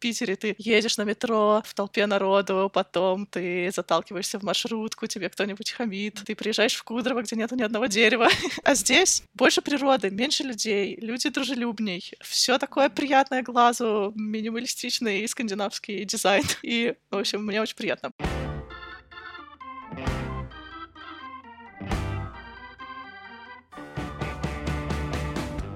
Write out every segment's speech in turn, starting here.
Питере ты едешь на метро в толпе народу, потом ты заталкиваешься в маршрутку, тебе кто-нибудь хамит, ты приезжаешь в Кудрово, где нету ни одного дерева. А здесь больше природы, меньше людей, люди дружелюбней, все такое приятное глазу, минималистичный скандинавский дизайн. И, в общем, мне очень приятно.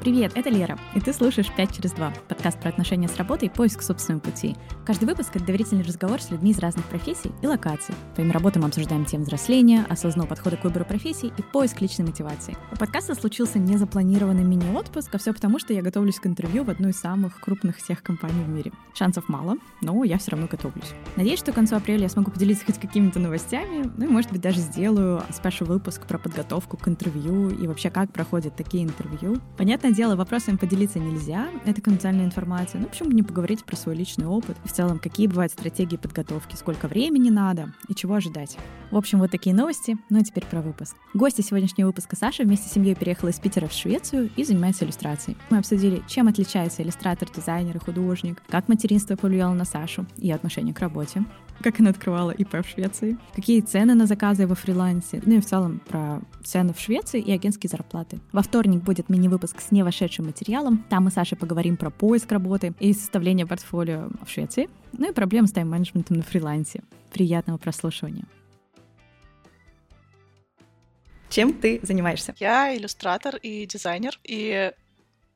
Привет, это Лера, и ты слушаешь «5 через 2» — подкаст про отношения с работой и поиск собственного пути. Каждый выпуск — это доверительный разговор с людьми из разных профессий и локаций. Твоими работой мы обсуждаем тем взросления, осознанного подхода к выбору профессий и поиск личной мотивации. У подкаста случился незапланированный мини-отпуск, а все потому, что я готовлюсь к интервью в одну из самых крупных тех-компаний в мире. Шансов мало, но я все равно готовлюсь. Надеюсь, что к концу апреля я смогу поделиться хоть какими-то новостями, ну и, может быть, даже сделаю спешлый выпуск про подготовку к интервью и вообще, как проходят такие интервью. Понятное дело, вопросами поделиться нельзя, это конфиденциальная информация, ну почему бы не поговорить про свой личный опыт в целом, какие бывают стратегии подготовки, сколько времени надо и чего ожидать. В общем, вот такие новости, ну а теперь про выпуск. Гости сегодняшнего выпуска Саша вместе с семьей переехала из Питера в Швецию и занимается иллюстрацией. Мы обсудили, чем отличается иллюстратор, дизайнер и художник, как материнство повлияло на Сашу и отношение к работе, как она открывала ИП в Швеции, какие цены на заказы во фрилансе, ну и в целом про цены в Швеции и агентские зарплаты. Во вторник будет мини-выпуск с невошедшим материалом. Там мы с Сашей поговорим про поиск работы и составление портфолио в Швеции, ну и проблемы с тайм-менеджментом на фрилансе. Приятного прослушивания. Чем ты занимаешься? Я иллюстратор и дизайнер, и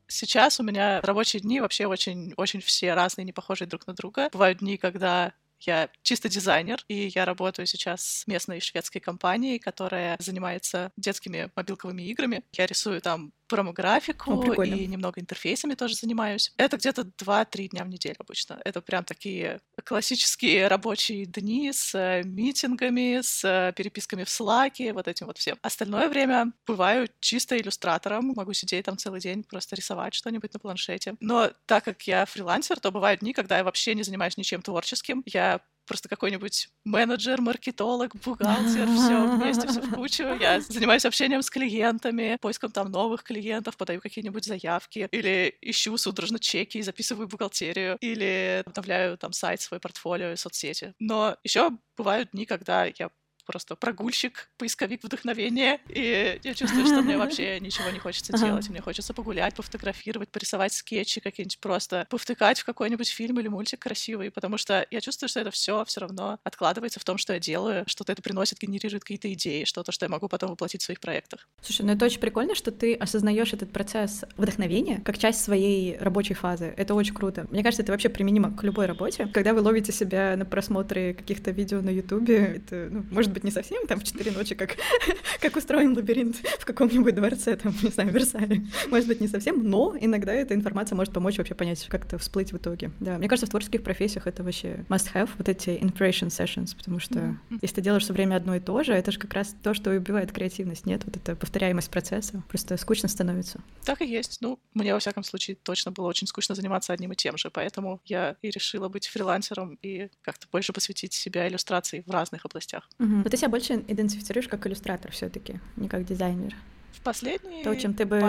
сейчас у меня рабочие дни вообще очень, очень все разные, не похожие друг на друга. Бывают дни, когда я чисто дизайнер, и я работаю сейчас с местной шведской компанией, которая занимается детскими мобилковыми играми. Я рисую там промографику О, и немного интерфейсами тоже занимаюсь. Это где-то 2-3 дня в неделю обычно. Это прям такие классические рабочие дни с э, митингами, с э, переписками в Slack, вот этим вот всем. Остальное время бываю чисто иллюстратором, могу сидеть там целый день, просто рисовать что-нибудь на планшете. Но так как я фрилансер, то бывают дни, когда я вообще не занимаюсь ничем творческим. Я просто какой-нибудь менеджер, маркетолог, бухгалтер, все вместе, все в кучу. Я занимаюсь общением с клиентами, поиском там новых клиентов, подаю какие-нибудь заявки, или ищу судорожно чеки, записываю бухгалтерию, или обновляю там сайт, свой портфолио и соцсети. Но еще бывают дни, когда я просто прогульщик, поисковик вдохновения, и я чувствую, что мне вообще ничего не хочется делать. Мне хочется погулять, пофотографировать, порисовать скетчи какие-нибудь просто, повтыкать в какой-нибудь фильм или мультик красивый, потому что я чувствую, что это все все равно откладывается в том, что я делаю, что-то это приносит, генерирует какие-то идеи, что-то, что я могу потом воплотить в своих проектах. Слушай, ну это очень прикольно, что ты осознаешь этот процесс вдохновения как часть своей рабочей фазы. Это очень круто. Мне кажется, это вообще применимо к любой работе. Когда вы ловите себя на просмотре каких-то видео на Ютубе, это, ну, может быть, быть, не совсем там в четыре ночи, как, как устроен лабиринт в каком-нибудь дворце, там, не знаю, в Версале. Может быть, не совсем, но иногда эта информация может помочь вообще понять, как это всплыть в итоге. Да, мне кажется, в творческих профессиях это вообще must-have, вот эти inspiration sessions, потому что mm-hmm. если ты делаешь все время одно и то же, это же как раз то, что убивает креативность, нет? Вот эта повторяемость процесса, просто скучно становится. Так и есть. Ну, мне, во всяком случае, точно было очень скучно заниматься одним и тем же, поэтому я и решила быть фрилансером и как-то больше посвятить себя иллюстрации в разных областях. Угу. Но ты себя больше идентифицируешь как иллюстратор все таки не как дизайнер. В последние То, чем ты бы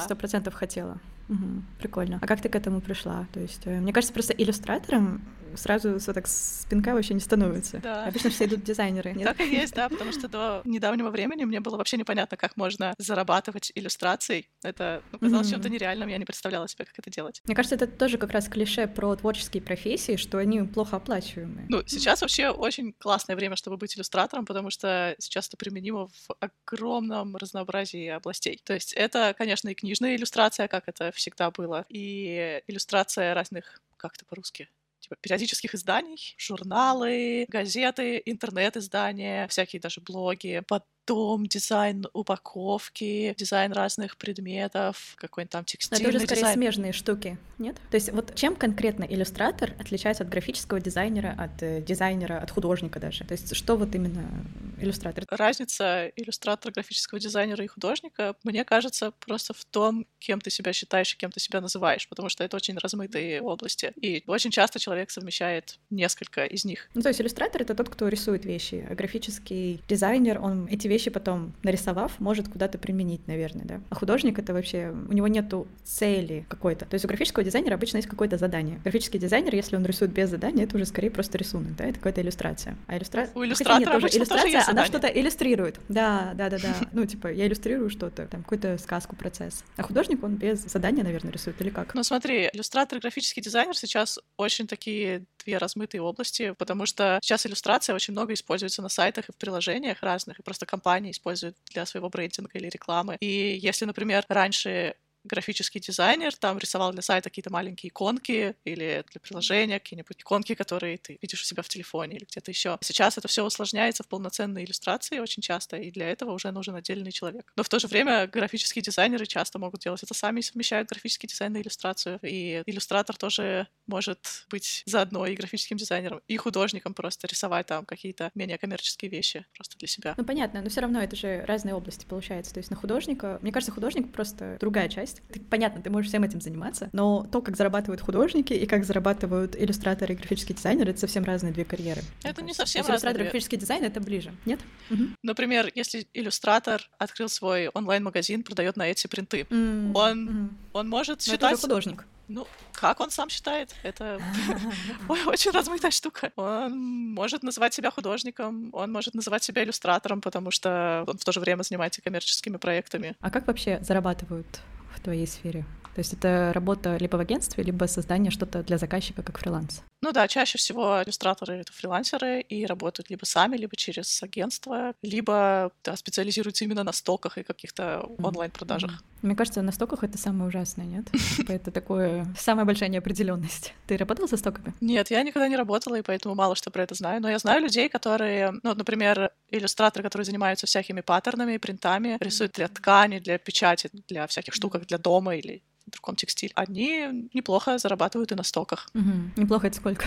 сто процентов да. хотела. Угу, прикольно. А как ты к этому пришла? То есть, э, мне кажется, просто иллюстратором сразу вот так спинка вообще не становится. Да. Обычно все идут дизайнеры. Нет? Так и есть, да, потому что до недавнего времени мне было вообще непонятно, как можно зарабатывать иллюстрацией. Это ну, казалось mm-hmm. чем-то нереальным, я не представляла себе, как это делать. Мне кажется, это тоже как раз клише про творческие профессии, что они плохо оплачиваемые. Ну, сейчас вообще очень классное время, чтобы быть иллюстратором, потому что сейчас это применимо в огромном разнообразии областей. То есть это, конечно, и книжная иллюстрация, как это всегда было, и иллюстрация разных как это по-русски? Типа периодических изданий, журналы, газеты, интернет-издания, всякие даже блоги. Под дом, дизайн упаковки, дизайн разных предметов, какой-нибудь там текстильный Но это уже скорее дизайн. смежные штуки, нет? То есть вот чем конкретно иллюстратор отличается от графического дизайнера, от э, дизайнера, от художника даже? То есть что вот именно иллюстратор? Разница иллюстратора, графического дизайнера и художника, мне кажется, просто в том, кем ты себя считаешь и кем ты себя называешь, потому что это очень размытые области. И очень часто человек совмещает несколько из них. Ну, то есть иллюстратор — это тот, кто рисует вещи, а графический дизайнер, он эти вещи вещи потом, нарисовав, может куда-то применить, наверное, да. А художник — это вообще... У него нету цели какой-то. То есть у графического дизайнера обычно есть какое-то задание. Графический дизайнер, если он рисует без задания, это уже скорее просто рисунок, да, это какая-то иллюстрация. А иллюстрация... У иллюстратора нет, тоже иллюстрация, тоже она что-то иллюстрирует. Да, да, да, да. Ну, типа, я иллюстрирую что-то, там, какую-то сказку, процесс. А художник, он без задания, наверное, рисует, или как? Ну, смотри, иллюстратор и графический дизайнер сейчас очень такие две размытые области, потому что сейчас иллюстрация очень много используется на сайтах и в приложениях разных, и просто компании используют для своего брендинга или рекламы. И если, например, раньше графический дизайнер, там рисовал для сайта какие-то маленькие иконки или для приложения какие-нибудь иконки, которые ты видишь у себя в телефоне или где-то еще. Сейчас это все усложняется в полноценные иллюстрации очень часто, и для этого уже нужен отдельный человек. Но в то же время графические дизайнеры часто могут делать это сами, совмещают графический дизайн и иллюстрацию. И иллюстратор тоже может быть заодно и графическим дизайнером, и художником просто рисовать там какие-то менее коммерческие вещи просто для себя. Ну понятно, но все равно это же разные области получается. То есть на художника, мне кажется, художник просто другая часть есть, ты, понятно, ты можешь всем этим заниматься, но то, как зарабатывают художники и как зарабатывают иллюстраторы и графические дизайнеры, это совсем разные две карьеры. Это не совсем разные. Иллюстратор и графический дизайн — это ближе, нет? Угу. Например, если иллюстратор открыл свой онлайн-магазин, продает на эти принты, mm-hmm. он, mm-hmm. он может считать... это художник. Ну, как он сам считает? Это очень размытая штука. Он может называть себя художником, он может называть себя иллюстратором, потому что он в то же время занимается коммерческими проектами. А как вообще зарабатывают в твоей сфере? То есть это работа либо в агентстве, либо создание что-то для заказчика как фриланс. Ну да, чаще всего иллюстраторы — это фрилансеры и работают либо сами, либо через агентство, либо да, специализируются именно на стоках и каких-то онлайн-продажах. Mm-hmm. Мне кажется, на стоках это самое ужасное, нет? Типа это такое самая большая неопределенность. Ты работала со стоками? Нет, я никогда не работала, и поэтому мало что про это знаю. Но я знаю людей, которые, ну, например, иллюстраторы, которые занимаются всякими паттернами, принтами, рисуют для ткани, для печати, для всяких штуках для дома или другом текстиль, они неплохо зарабатывают и на стоках. Угу. Неплохо это сколько?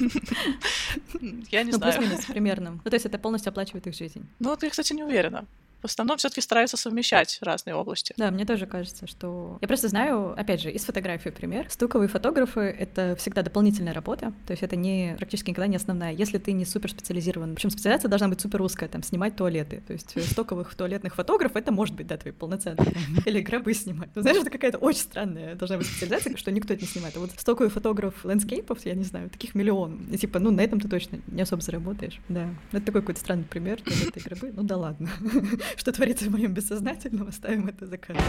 Я не знаю. Ну, плюс-минус примерно. Ну, то есть это полностью оплачивает их жизнь. Ну, вот я, кстати, не уверена в основном все-таки стараются совмещать разные области. Да, мне тоже кажется, что... Я просто знаю, опять же, из фотографии пример. Стуковые фотографы — это всегда дополнительная работа, то есть это не практически никогда не основная. Если ты не супер специализирован, причем специализация должна быть супер узкая, там, снимать туалеты. То есть стоковых туалетных фотографов — это может быть, да, твой полноценный. Или гробы снимать. Ну, знаешь, это какая-то очень странная должна быть специализация, что никто это не снимает. А вот стоковый фотограф ландскейпов, я не знаю, таких миллион. И типа, ну, на этом ты точно не особо заработаешь. Да. Это такой какой-то странный пример, туалеты и гробы. Ну да ладно. Что творится в моем бессознательном, оставим это за кадром.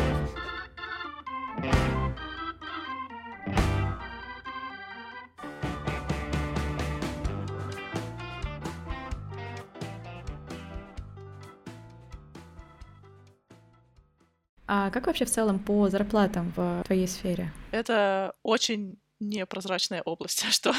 А как вообще в целом по зарплатам в твоей сфере? Это очень непрозрачная область, что,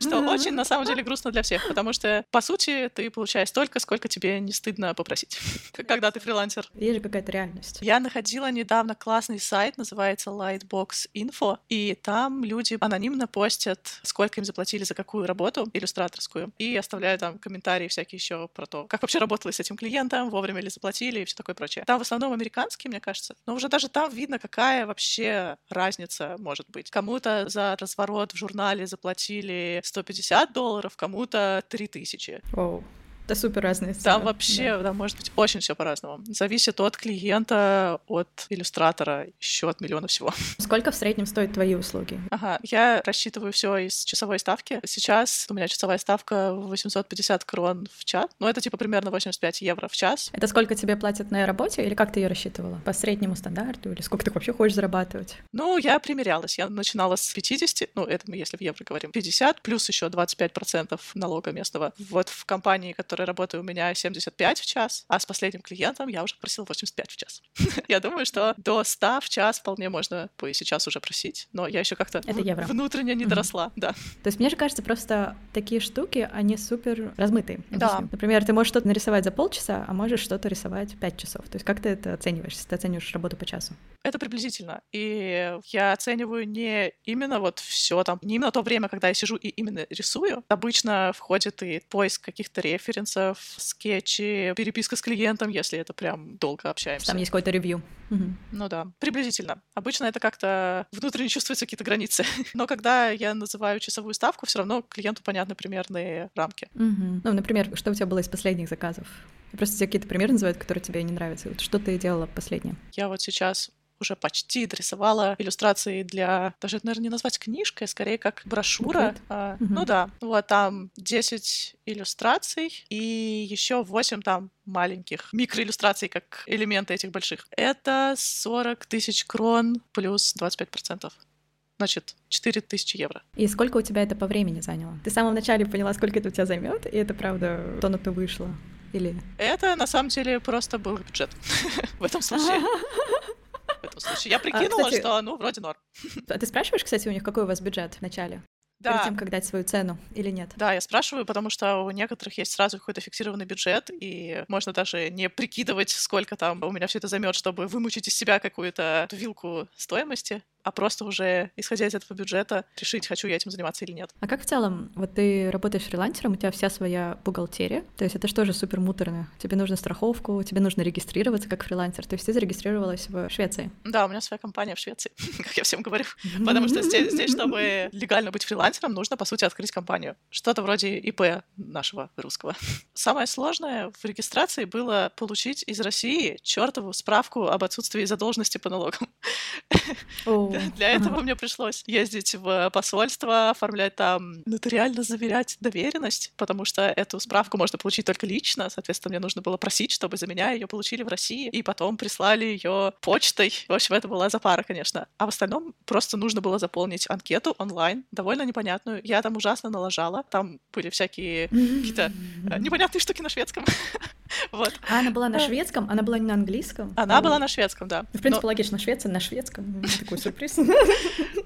что очень на самом деле грустно для всех, потому что, по сути, ты получаешь столько, сколько тебе не стыдно попросить, когда ты фрилансер. Есть же какая-то реальность. Я находила недавно классный сайт, называется Lightbox Info, и там люди анонимно постят, сколько им заплатили за какую работу иллюстраторскую, и оставляют там комментарии всякие еще про то, как вообще работала с этим клиентом, вовремя ли заплатили и все такое прочее. Там в основном американские, мне кажется, но уже даже там видно, какая вообще разница может быть. Кому-то за разворот в журнале заплатили 150 долларов, кому-то 3000. Оу. Это супер разные цены. Там вообще, да. да, может быть, очень все по-разному. Зависит от клиента, от иллюстратора, еще от миллиона всего. Сколько в среднем стоят твои услуги? Ага, я рассчитываю все из часовой ставки. Сейчас у меня часовая ставка 850 крон в час. Ну, это типа примерно 85 евро в час. Это сколько тебе платят на работе, или как ты ее рассчитывала? По среднему стандарту, или сколько ты вообще хочешь зарабатывать? Ну, я примерялась. Я начинала с 50, ну, это мы если в евро говорим, 50, плюс еще 25% налога местного. Вот в компании, которая которой работаю, у меня 75 в час, а с последним клиентом я уже просил 85 в час. я думаю, что до 100 в час вполне можно бы сейчас уже просить, но я еще как-то внутренне не доросла, да. То есть мне же кажется, просто такие штуки, они супер размытые. Да. Например, ты можешь что-то нарисовать за полчаса, а можешь что-то рисовать 5 часов. То есть как ты это оцениваешь, если ты оцениваешь работу по часу? Это приблизительно. И я оцениваю не именно вот все там, не именно то время, когда я сижу и именно рисую. Обычно входит и поиск каких-то референсов, референсов, скетчи, переписка с клиентом, если это прям долго общаемся. Там есть какой-то ревью. Угу. Ну да, приблизительно. Обычно это как-то внутренне чувствуются какие-то границы. Но когда я называю часовую ставку, все равно клиенту понятны примерные рамки. Угу. Ну, например, что у тебя было из последних заказов? Я просто тебе какие-то примеры называют, которые тебе не нравятся. Вот что ты делала последнее? Я вот сейчас уже почти дорисовала иллюстрации для... Даже это, наверное, не назвать книжкой, а скорее как брошюра. А, угу. Ну да, вот там 10 иллюстраций и еще 8 там маленьких микроиллюстраций как элементы этих больших. Это 40 тысяч крон плюс 25% значит, 4000 евро. И сколько у тебя это по времени заняло? Ты в самом начале поняла, сколько это у тебя займет, и это правда то на то вышло? Или... Это на самом деле просто был бюджет в этом случае. Этом случае. Я а, прикинула, что ну вроде норм. А ты спрашиваешь, кстати, у них какой у вас бюджет в начале? Да. Перед тем, как дать свою цену или нет? Да, я спрашиваю, потому что у некоторых есть сразу какой-то фиксированный бюджет, и можно даже не прикидывать, сколько там у меня все это займет, чтобы вымучить из себя какую-то вилку стоимости а просто уже, исходя из этого бюджета, решить, хочу я этим заниматься или нет. А как в целом, вот ты работаешь фрилансером, у тебя вся своя бухгалтерия, то есть это же тоже супер муторно. Тебе нужно страховку, тебе нужно регистрироваться как фрилансер, то есть ты зарегистрировалась в Швеции. Да, у меня своя компания в Швеции, как я всем говорю, потому что здесь, здесь, чтобы легально быть фрилансером, нужно, по сути, открыть компанию. Что-то вроде ИП нашего русского. Самое сложное в регистрации было получить из России чертову справку об отсутствии задолженности по налогам. Для этого мне пришлось ездить в посольство, оформлять там, нотариально заверять доверенность, потому что эту справку можно получить только лично. Соответственно, мне нужно было просить, чтобы за меня ее получили в России, и потом прислали ее почтой. В общем, это была запара, конечно. А в остальном просто нужно было заполнить анкету онлайн, довольно непонятную. Я там ужасно налажала. Там были всякие какие-то э, непонятные штуки на шведском. Вот. А она была на шведском? Она была не на английском? Она была на шведском, да. В принципе, логично, Швеция на шведском. Такой сюрприз.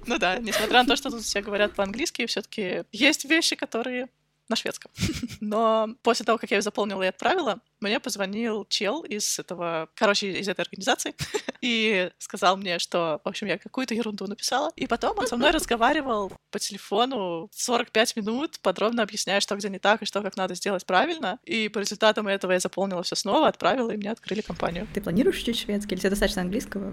Ну да, несмотря на то, что тут все говорят по-английски, все-таки есть вещи, которые на шведском. Но после того, как я ее заполнила и отправила, мне позвонил чел из этого, короче, из этой организации и сказал мне, что, в общем, я какую-то ерунду написала. И потом он со мной разговаривал по телефону 45 минут, подробно объясняя, что где не так и что как надо сделать правильно. И по результатам этого я заполнила все снова, отправила, и мне открыли компанию. Ты планируешь учить шведский или тебе достаточно английского?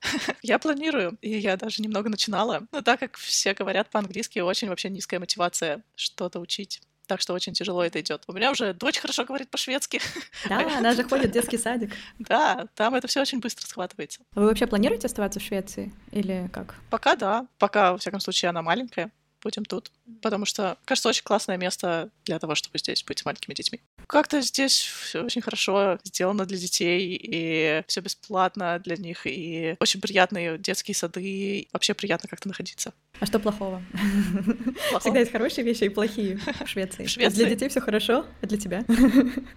Я планирую, и я даже немного начинала. Но так как все говорят по-английски, очень вообще низкая мотивация что-то учить. Так что очень тяжело это идет. У меня уже дочь хорошо говорит по-шведски. Да, она же ходит в детский садик. Да, там это все очень быстро схватывается. Вы вообще планируете оставаться в Швеции или как? Пока да. Пока, во всяком случае, она маленькая будем тут. Потому что, кажется, очень классное место для того, чтобы здесь быть с маленькими детьми. Как-то здесь все очень хорошо сделано для детей, и все бесплатно для них, и очень приятные детские сады, и вообще приятно как-то находиться. А что плохого? плохого? Всегда есть хорошие вещи и плохие в Швеции. В Швеции. Для детей все хорошо, а для тебя?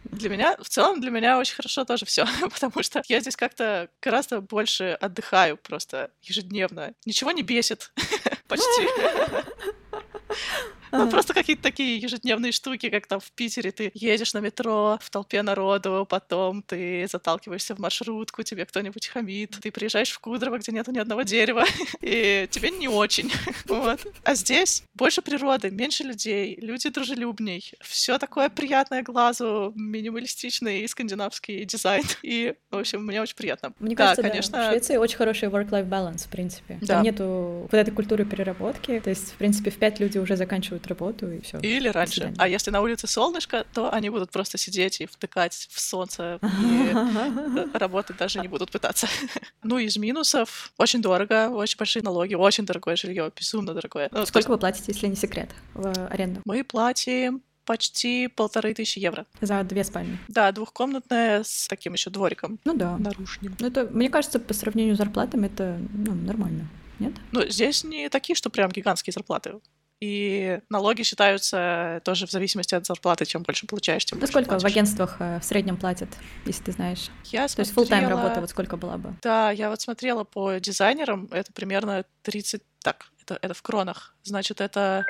для меня, в целом, для меня очень хорошо тоже все, потому что я здесь как-то гораздо больше отдыхаю просто ежедневно. Ничего не бесит почти. Ну, просто какие-то такие ежедневные штуки, как там в Питере ты едешь на метро в толпе народу, потом ты заталкиваешься в маршрутку, тебе кто-нибудь хамит, ты приезжаешь в Кудрово, где нету ни одного дерева, и тебе не очень. Вот. А здесь больше природы, меньше людей, люди дружелюбней, все такое приятное глазу, минималистичный скандинавский дизайн. И, в общем, мне очень приятно. Мне да, кажется, конечно... да, в Швеции очень хороший work-life balance, в принципе. Да. Там нету вот этой культуры переработки. То есть, в принце, в пять люди уже заканчивают работу, и все. Или раньше. А если на улице солнышко, то они будут просто сидеть и втыкать в солнце, и работать даже не будут пытаться. Ну, из минусов очень дорого, очень большие налоги, очень дорогое жилье, безумно дорогое. Ну, Сколько вы платите, если не секрет, в аренду? Мы платим почти полторы тысячи евро. За две спальни? Да, двухкомнатная с таким еще двориком. Ну да. Наружным. Ну это, мне кажется, по сравнению с зарплатами это ну, нормально. Нет? Ну, здесь не такие, что прям гигантские зарплаты. И налоги считаются тоже в зависимости от зарплаты. Чем больше получаешь, тем ну, больше сколько платишь. в агентствах э, в среднем платят, если ты знаешь? Я То есть full-time работа, вот сколько была бы? Да, я вот смотрела по дизайнерам, это примерно 30... Так, это, это в кронах. Значит, это...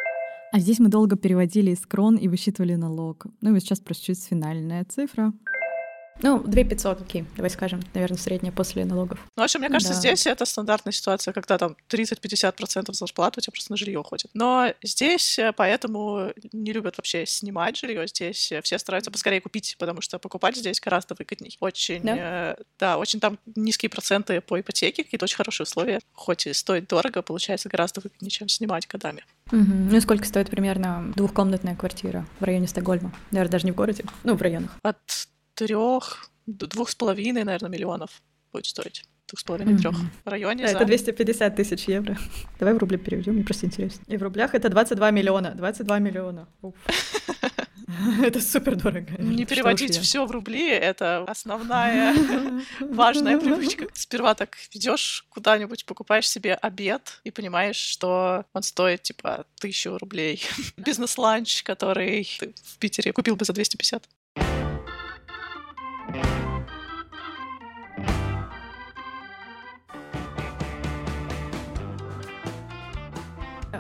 А здесь мы долго переводили из крон и высчитывали налог. Ну и вот сейчас просчитывается финальная цифра. Ну, 2 500, окей, давай скажем, наверное, средняя после налогов. Ну, в общем, мне кажется, да. здесь это стандартная ситуация, когда там 30-50% зарплаты у тебя просто на жилье уходит. Но здесь э, поэтому не любят вообще снимать жилье. Здесь все стараются поскорее купить, потому что покупать здесь гораздо выгодней. Очень, да, э, да очень там низкие проценты по ипотеке, какие-то очень хорошие условия. Хоть и стоит дорого, получается гораздо выгоднее, чем снимать годами. Угу. Ну, сколько стоит примерно двухкомнатная квартира в районе Стокгольма? Наверное, даже не в городе, ну, в районах. От трех, двух с половиной, наверное, миллионов будет стоить. Двух с половиной, трех в районе. Да, за... Это 250 тысяч евро. Давай в рубли переведем, мне просто интересно. И в рублях это 22 миллиона. 22 миллиона. Это супер дорого. Не переводить все в рубли это основная важная привычка. Сперва так идешь куда-нибудь, покупаешь себе обед и понимаешь, что он стоит типа тысячу рублей. Бизнес-ланч, который ты в Питере купил бы за 250.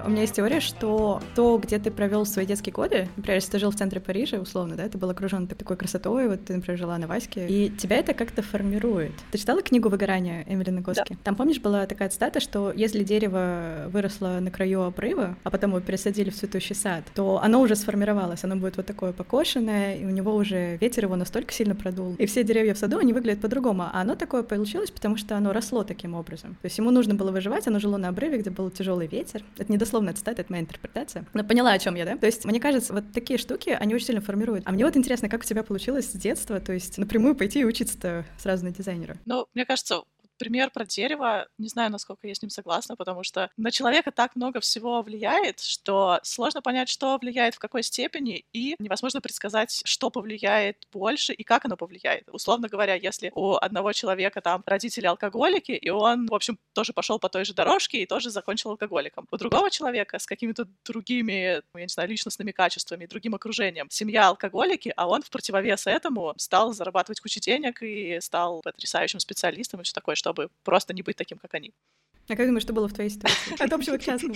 У меня есть теория, что то, где ты провел свои детские годы, например, если ты жил в центре Парижа, условно, да, ты был окружен такой красотой, вот ты, например, жила на Ваське, и тебя это как-то формирует. Ты читала книгу «Выгорание» Эмили Нагоски? Да. Там, помнишь, была такая цитата, что если дерево выросло на краю обрыва, а потом его пересадили в цветущий сад, то оно уже сформировалось, оно будет вот такое покошенное, и у него уже ветер его настолько сильно продул. И все деревья в саду, они выглядят по-другому, а оно такое получилось, потому что оно росло таким образом. То есть ему нужно было выживать, оно жило на обрыве, где был тяжелый ветер. Это не дословная цитата, это моя интерпретация. Но поняла, о чем я, да? То есть, мне кажется, вот такие штуки, они очень сильно формируют. А мне вот интересно, как у тебя получилось с детства, то есть напрямую пойти и учиться-то сразу на дизайнера? Ну, мне кажется, пример про дерево, не знаю, насколько я с ним согласна, потому что на человека так много всего влияет, что сложно понять, что влияет в какой степени, и невозможно предсказать, что повлияет больше и как оно повлияет. Условно говоря, если у одного человека там родители алкоголики, и он, в общем, тоже пошел по той же дорожке и тоже закончил алкоголиком. У другого человека с какими-то другими, я не знаю, личностными качествами, другим окружением, семья алкоголики, а он в противовес этому стал зарабатывать кучу денег и стал потрясающим специалистом и все такое, что чтобы просто не быть таким, как они. А как думаешь, что было в твоей ситуации? От общего к частному.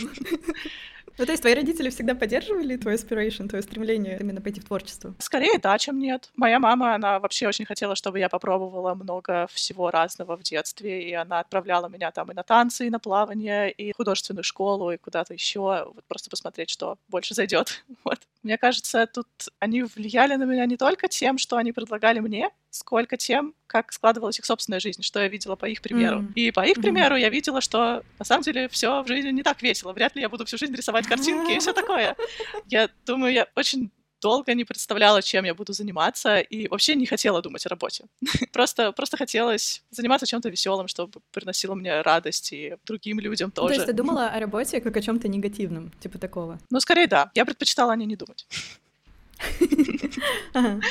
Ну, то есть твои родители всегда поддерживали твой aspiration, твое стремление именно пойти в творчество? Скорее да, чем нет. Моя мама, она вообще очень хотела, чтобы я попробовала много всего разного в детстве, и она отправляла меня там и на танцы, и на плавание, и в художественную школу, и куда-то еще, вот просто посмотреть, что больше зайдет. Вот. Мне кажется, тут они влияли на меня не только тем, что они предлагали мне, сколько тем, как складывалась их собственная жизнь, что я видела по их примеру. Mm. И по их примеру mm. я видела, что на самом деле все в жизни не так весело. Вряд ли я буду всю жизнь рисовать картинки и все такое. Я думаю, я очень долго не представляла, чем я буду заниматься, и вообще не хотела думать о работе. просто, просто хотелось заниматься чем-то веселым, чтобы приносило мне радость и другим людям тоже. То есть ты думала о работе как о чем-то негативном, типа такого? Ну, скорее да. Я предпочитала о ней не думать.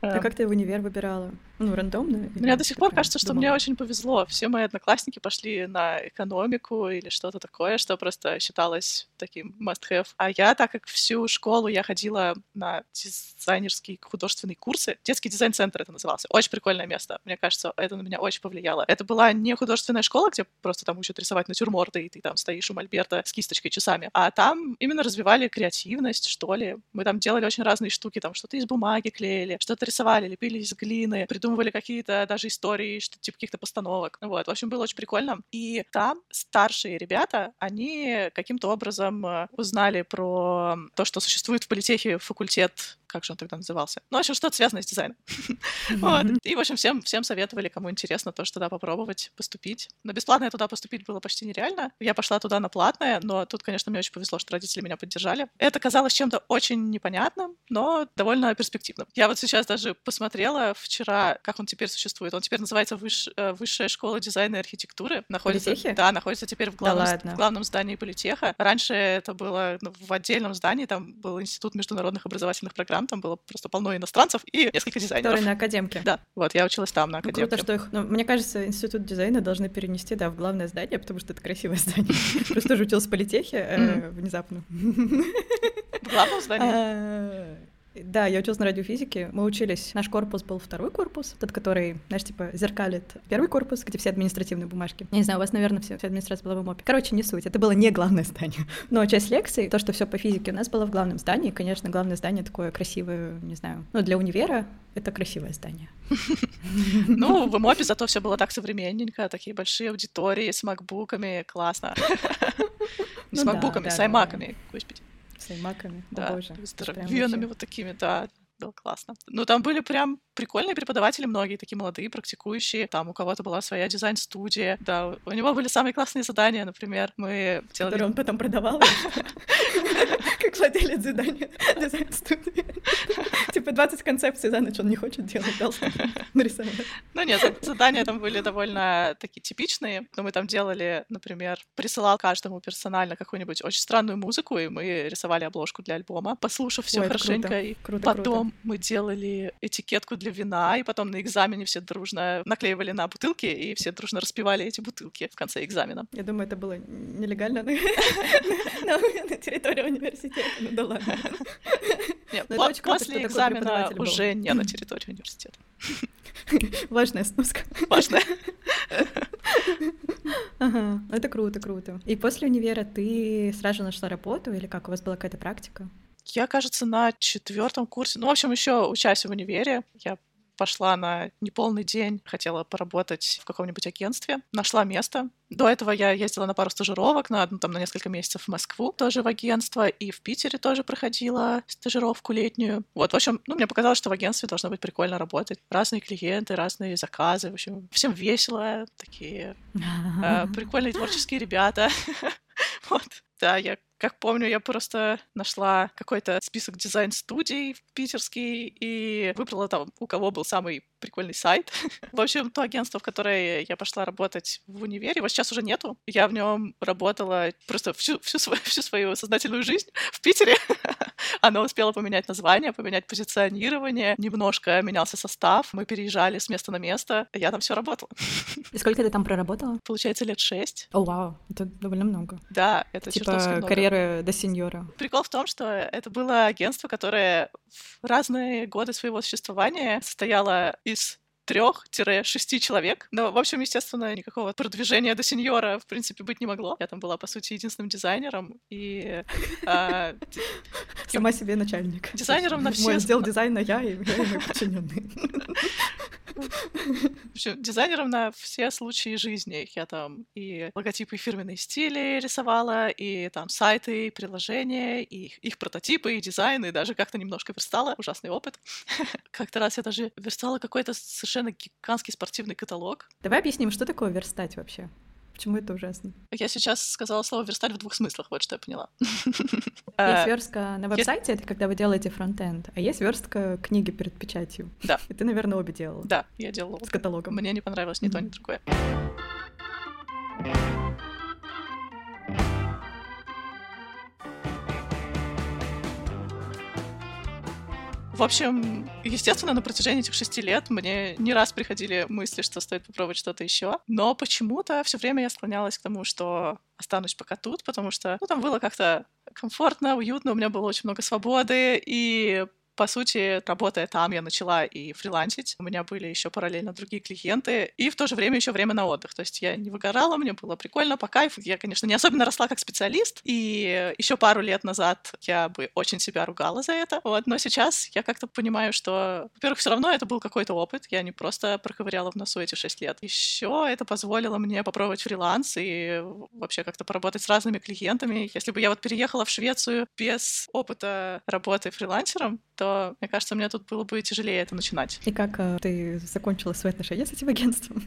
А как ты в универ выбирала? Ну, рандомно? Мне до сих пор кажется, что мне очень повезло. Все мои одноклассники пошли на экономику или что-то такое, что просто считалось таким must-have. А я, так как всю школу я ходила на дизайнерские художественные курсы, детский дизайн-центр это назывался. Очень прикольное место. Мне кажется, это на меня очень повлияло. Это была не художественная школа, где просто там учат рисовать натюрморты, и ты там стоишь у мольберта с кисточкой часами. А там именно развивали креативность, что ли. Мы там делали очень разные штуки, там что-то из бумаги клеили, что-то рисовали, лепили из глины, придумывали какие-то даже истории, что типа каких-то постановок. Вот, в общем, было очень прикольно. И там старшие ребята, они каким-то образом э, узнали про то, что существует в политехе факультет как же он тогда назывался? Ну, в общем, что-то связанное с дизайном. вот. И, в общем, всем, всем советовали, кому интересно, тоже туда попробовать поступить. Но бесплатно туда поступить было почти нереально. Я пошла туда на платное, но тут, конечно, мне очень повезло, что родители меня поддержали. Это казалось чем-то очень непонятным, но довольно перспективным. Я вот сейчас даже посмотрела вчера, как он теперь существует. Он теперь называется Выш... Э, Высшая школа дизайна и архитектуры. Находится, Политехе? Да, находится теперь в главном, да в главном здании политеха. Раньше это было ну, в отдельном здании, там был Институт международных образовательных программ, программ, там было просто полно иностранцев и несколько дизайнеров. Которые на академке. Да, вот, я училась там, на академке. Ну, круто, что их... Ну, мне кажется, институт дизайна должны перенести, да, в главное здание, потому что это красивое здание. Просто тоже училась в политехе э, внезапно. В главном здании? Да, я училась на радиофизике. Мы учились, наш корпус был второй корпус, тот, который, знаешь, типа зеркалит первый корпус, где все административные бумажки. Я не знаю, у вас, наверное, все, вся администрация была в МОПе. Короче, не суть, это было не главное здание. Но часть лекций, то, что все по физике у нас было в главном здании, конечно, главное здание такое красивое, не знаю, ну, для универа это красивое здание. Ну, в МОПе зато все было так современненько, такие большие аудитории с макбуками, классно. Не с ну макбуками, с аймаками, господи. С аймаками, да, здоровенными вот такими, да, было классно. Ну, там были прям прикольные преподаватели многие, такие молодые, практикующие. Там у кого-то была своя дизайн-студия. Да, у него были самые классные задания, например. Мы делали... Которые он потом продавал? Как владелец задания дизайн-студии. Типа 20 концепций за ночь он не хочет делать, дал нарисовать. Ну нет, задания там были довольно такие типичные. Но мы там делали, например, присылал каждому персонально какую-нибудь очень странную музыку, и мы рисовали обложку для альбома, послушав все хорошенько. И потом мы делали этикетку для вина, и потом на экзамене все дружно наклеивали на бутылки, и все дружно распивали эти бутылки в конце экзамена. Я думаю, это было нелегально на территории университета, ну да ладно. После экзамена уже не на территории университета. Важная сноска. Важная. Ага, это круто, круто. И после универа ты сразу нашла работу или как? У вас была какая-то практика? Я, кажется, на четвертом курсе, ну, в общем, еще учась в универе, я пошла на неполный день, хотела поработать в каком-нибудь агентстве, нашла место. До этого я ездила на пару стажировок, на одну там на несколько месяцев в Москву, тоже в агентство, и в Питере тоже проходила стажировку летнюю. Вот, в общем, ну, мне показалось, что в агентстве должно быть прикольно работать. Разные клиенты, разные заказы, в общем, всем весело, такие э, прикольные творческие ребята. Вот. Да, я как помню, я просто нашла какой-то список дизайн-студий питерский и выбрала там, у кого был самый прикольный сайт. в общем, то агентство, в которое я пошла работать в универе, его сейчас уже нету. Я в нем работала просто всю, всю, свою, всю свою сознательную жизнь в Питере. Оно успело поменять название, поменять позиционирование, немножко менялся состав. Мы переезжали с места на место. Я там все работала. И сколько ты там проработала? Получается, лет шесть. О, вау, это довольно много. Да, это типа карьеры до сеньора. Прикол в том, что это было агентство, которое в разные годы своего существования состояло из трех-шести человек. Но, в общем, естественно, никакого продвижения до сеньора, в принципе, быть не могло. Я там была, по сути, единственным дизайнером. И... А, Сама себе начальник. Дизайнером на все... Мой отдел дизайна я и мои подчиненные. Общем, дизайнером на все случаи жизни. Я там и логотипы, и фирменные стили рисовала, и там сайты, и приложения, и их, их прототипы, и дизайн, и даже как-то немножко верстала. Ужасный опыт. Как-то раз я даже верстала какой-то совершенно гигантский спортивный каталог. Давай объясним, что такое верстать вообще? Почему это ужасно? Я сейчас сказала слово верстать в двух смыслах, вот что я поняла. Есть верстка на веб-сайте, это когда вы делаете фронтенд, а есть верстка книги перед печатью. Да. И ты, наверное, обе делала. Да, я делала. С каталогом. Мне не понравилось ни то, ни другое. В общем, естественно, на протяжении этих шести лет мне не раз приходили мысли, что стоит попробовать что-то еще. Но почему-то все время я склонялась к тому, что останусь пока тут, потому что ну, там было как-то комфортно, уютно, у меня было очень много свободы, и по сути, работая там, я начала и фрилансить. У меня были еще параллельно другие клиенты, и в то же время еще время на отдых. То есть я не выгорала, мне было прикольно, по кайфу. Я, конечно, не особенно росла как специалист, и еще пару лет назад я бы очень себя ругала за это. Вот. Но сейчас я как-то понимаю, что, во-первых, все равно это был какой-то опыт. Я не просто проковыряла в носу эти шесть лет. Еще это позволило мне попробовать фриланс и вообще как-то поработать с разными клиентами. Если бы я вот переехала в Швецию без опыта работы фрилансером, то, мне кажется, мне тут было бы тяжелее это начинать. И как э, ты закончила свои отношения с этим агентством?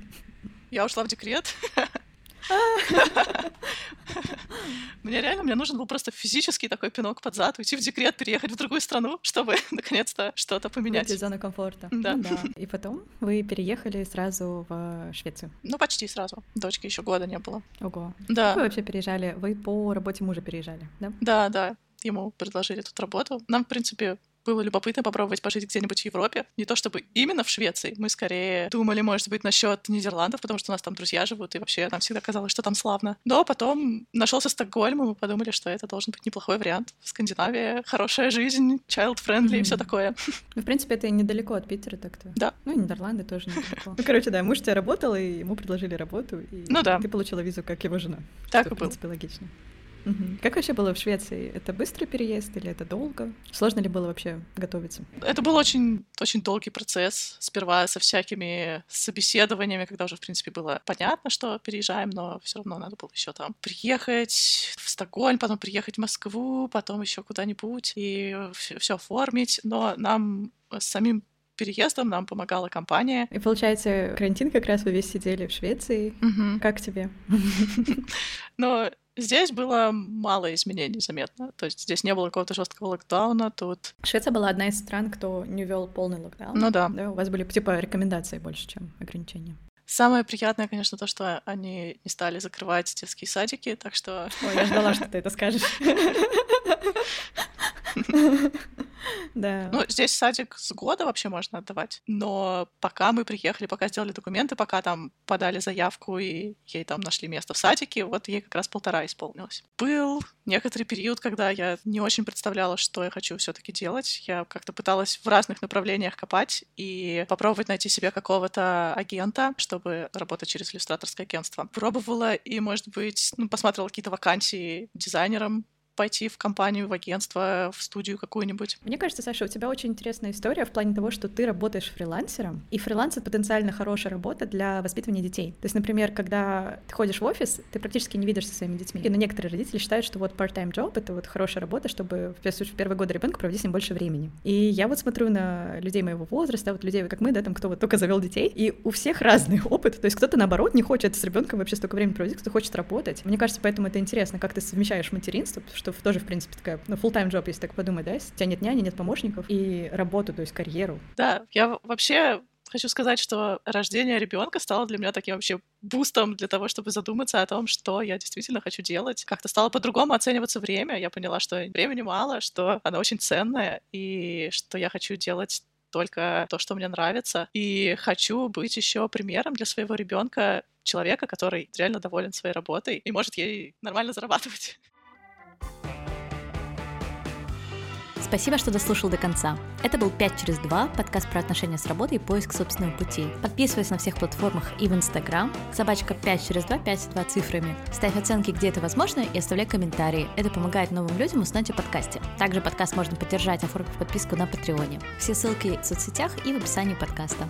Я ушла в декрет. Мне реально, мне нужен был просто физический такой пинок под зад, уйти в декрет, переехать в другую страну, чтобы наконец-то что-то поменять. Выйти из зоны комфорта. Да. Ну, да. И потом вы переехали сразу в Швецию? Ну, почти сразу. Дочки еще года не было. Ого. Да. Как вы вообще переезжали? Вы по работе мужа переезжали, да? Да, да ему предложили тут работу. Нам, в принципе, было любопытно попробовать пожить где-нибудь в Европе. Не то чтобы именно в Швеции. Мы скорее думали, может быть, насчет Нидерландов, потому что у нас там друзья живут, и вообще нам всегда казалось, что там славно. Но потом нашелся Стокгольм, и мы подумали, что это должен быть неплохой вариант. Скандинавия, хорошая жизнь, child-friendly mm-hmm. и все такое. Ну, в принципе, это недалеко от Питера так-то. Да. Ну, и Нидерланды тоже недалеко. Ну, короче, да, муж тебя работал, и ему предложили работу, и ну, да. ты получила визу как его жена. Так что, и в принципе, логично. Угу. Как вообще было в Швеции? Это быстрый переезд или это долго? Сложно ли было вообще готовиться? Это был очень, очень долгий процесс. Сперва со всякими собеседованиями, когда уже, в принципе, было понятно, что переезжаем, но все равно надо было еще там приехать в Стокгольм, потом приехать в Москву, потом еще куда-нибудь и все оформить. Но нам с самим переездом нам помогала компания. И получается, карантин как раз вы весь сидели в Швеции. Угу. Как тебе? Но Здесь было мало изменений заметно. То есть здесь не было какого-то жесткого локдауна. Тут Швеция была одна из стран, кто не вел полный локдаун. Ну да. да. У вас были типа рекомендации больше, чем ограничения. Самое приятное, конечно, то, что они не стали закрывать детские садики, так что... Ой, я ждала, что ты это скажешь. Да. Ну, здесь садик с года вообще можно отдавать. Но пока мы приехали, пока сделали документы, пока там подали заявку и ей там нашли место в садике, вот ей как раз полтора исполнилось. Был некоторый период, когда я не очень представляла, что я хочу все таки делать. Я как-то пыталась в разных направлениях копать и попробовать найти себе какого-то агента, чтобы работать через иллюстраторское агентство. Пробовала и, может быть, ну, посмотрела какие-то вакансии дизайнером, пойти в компанию, в агентство, в студию какую-нибудь. Мне кажется, Саша, у тебя очень интересная история в плане того, что ты работаешь фрилансером, и фриланс — это потенциально хорошая работа для воспитывания детей. То есть, например, когда ты ходишь в офис, ты практически не видишься со своими детьми. Но некоторые родители считают, что вот part-time job — это вот хорошая работа, чтобы в первые годы ребенка проводить с ним больше времени. И я вот смотрю на людей моего возраста, вот людей, как мы, да, там, кто вот только завел детей, и у всех разный опыт. То есть кто-то, наоборот, не хочет с ребенком вообще столько времени проводить, кто хочет работать. Мне кажется, поэтому это интересно, как ты совмещаешь материнство, что тоже, в принципе, такая, ну, full-time job, если так подумать, да, у тебя нет няни, нет помощников, и работу, то есть карьеру. Да, я вообще хочу сказать, что рождение ребенка стало для меня таким вообще бустом для того, чтобы задуматься о том, что я действительно хочу делать. Как-то стало по-другому оцениваться время. Я поняла, что времени мало, что оно очень ценное, и что я хочу делать только то, что мне нравится. И хочу быть еще примером для своего ребенка человека, который реально доволен своей работой и может ей нормально зарабатывать. Спасибо, что дослушал до конца. Это был 5 через 2, подкаст про отношения с работой и поиск собственного пути. Подписывайся на всех платформах и в Инстаграм, собачка 5 через 2, 5 2 цифрами. Ставь оценки, где это возможно, и оставляй комментарии. Это помогает новым людям узнать о подкасте. Также подкаст можно поддержать, оформив подписку на Патреоне. Все ссылки в соцсетях и в описании подкаста.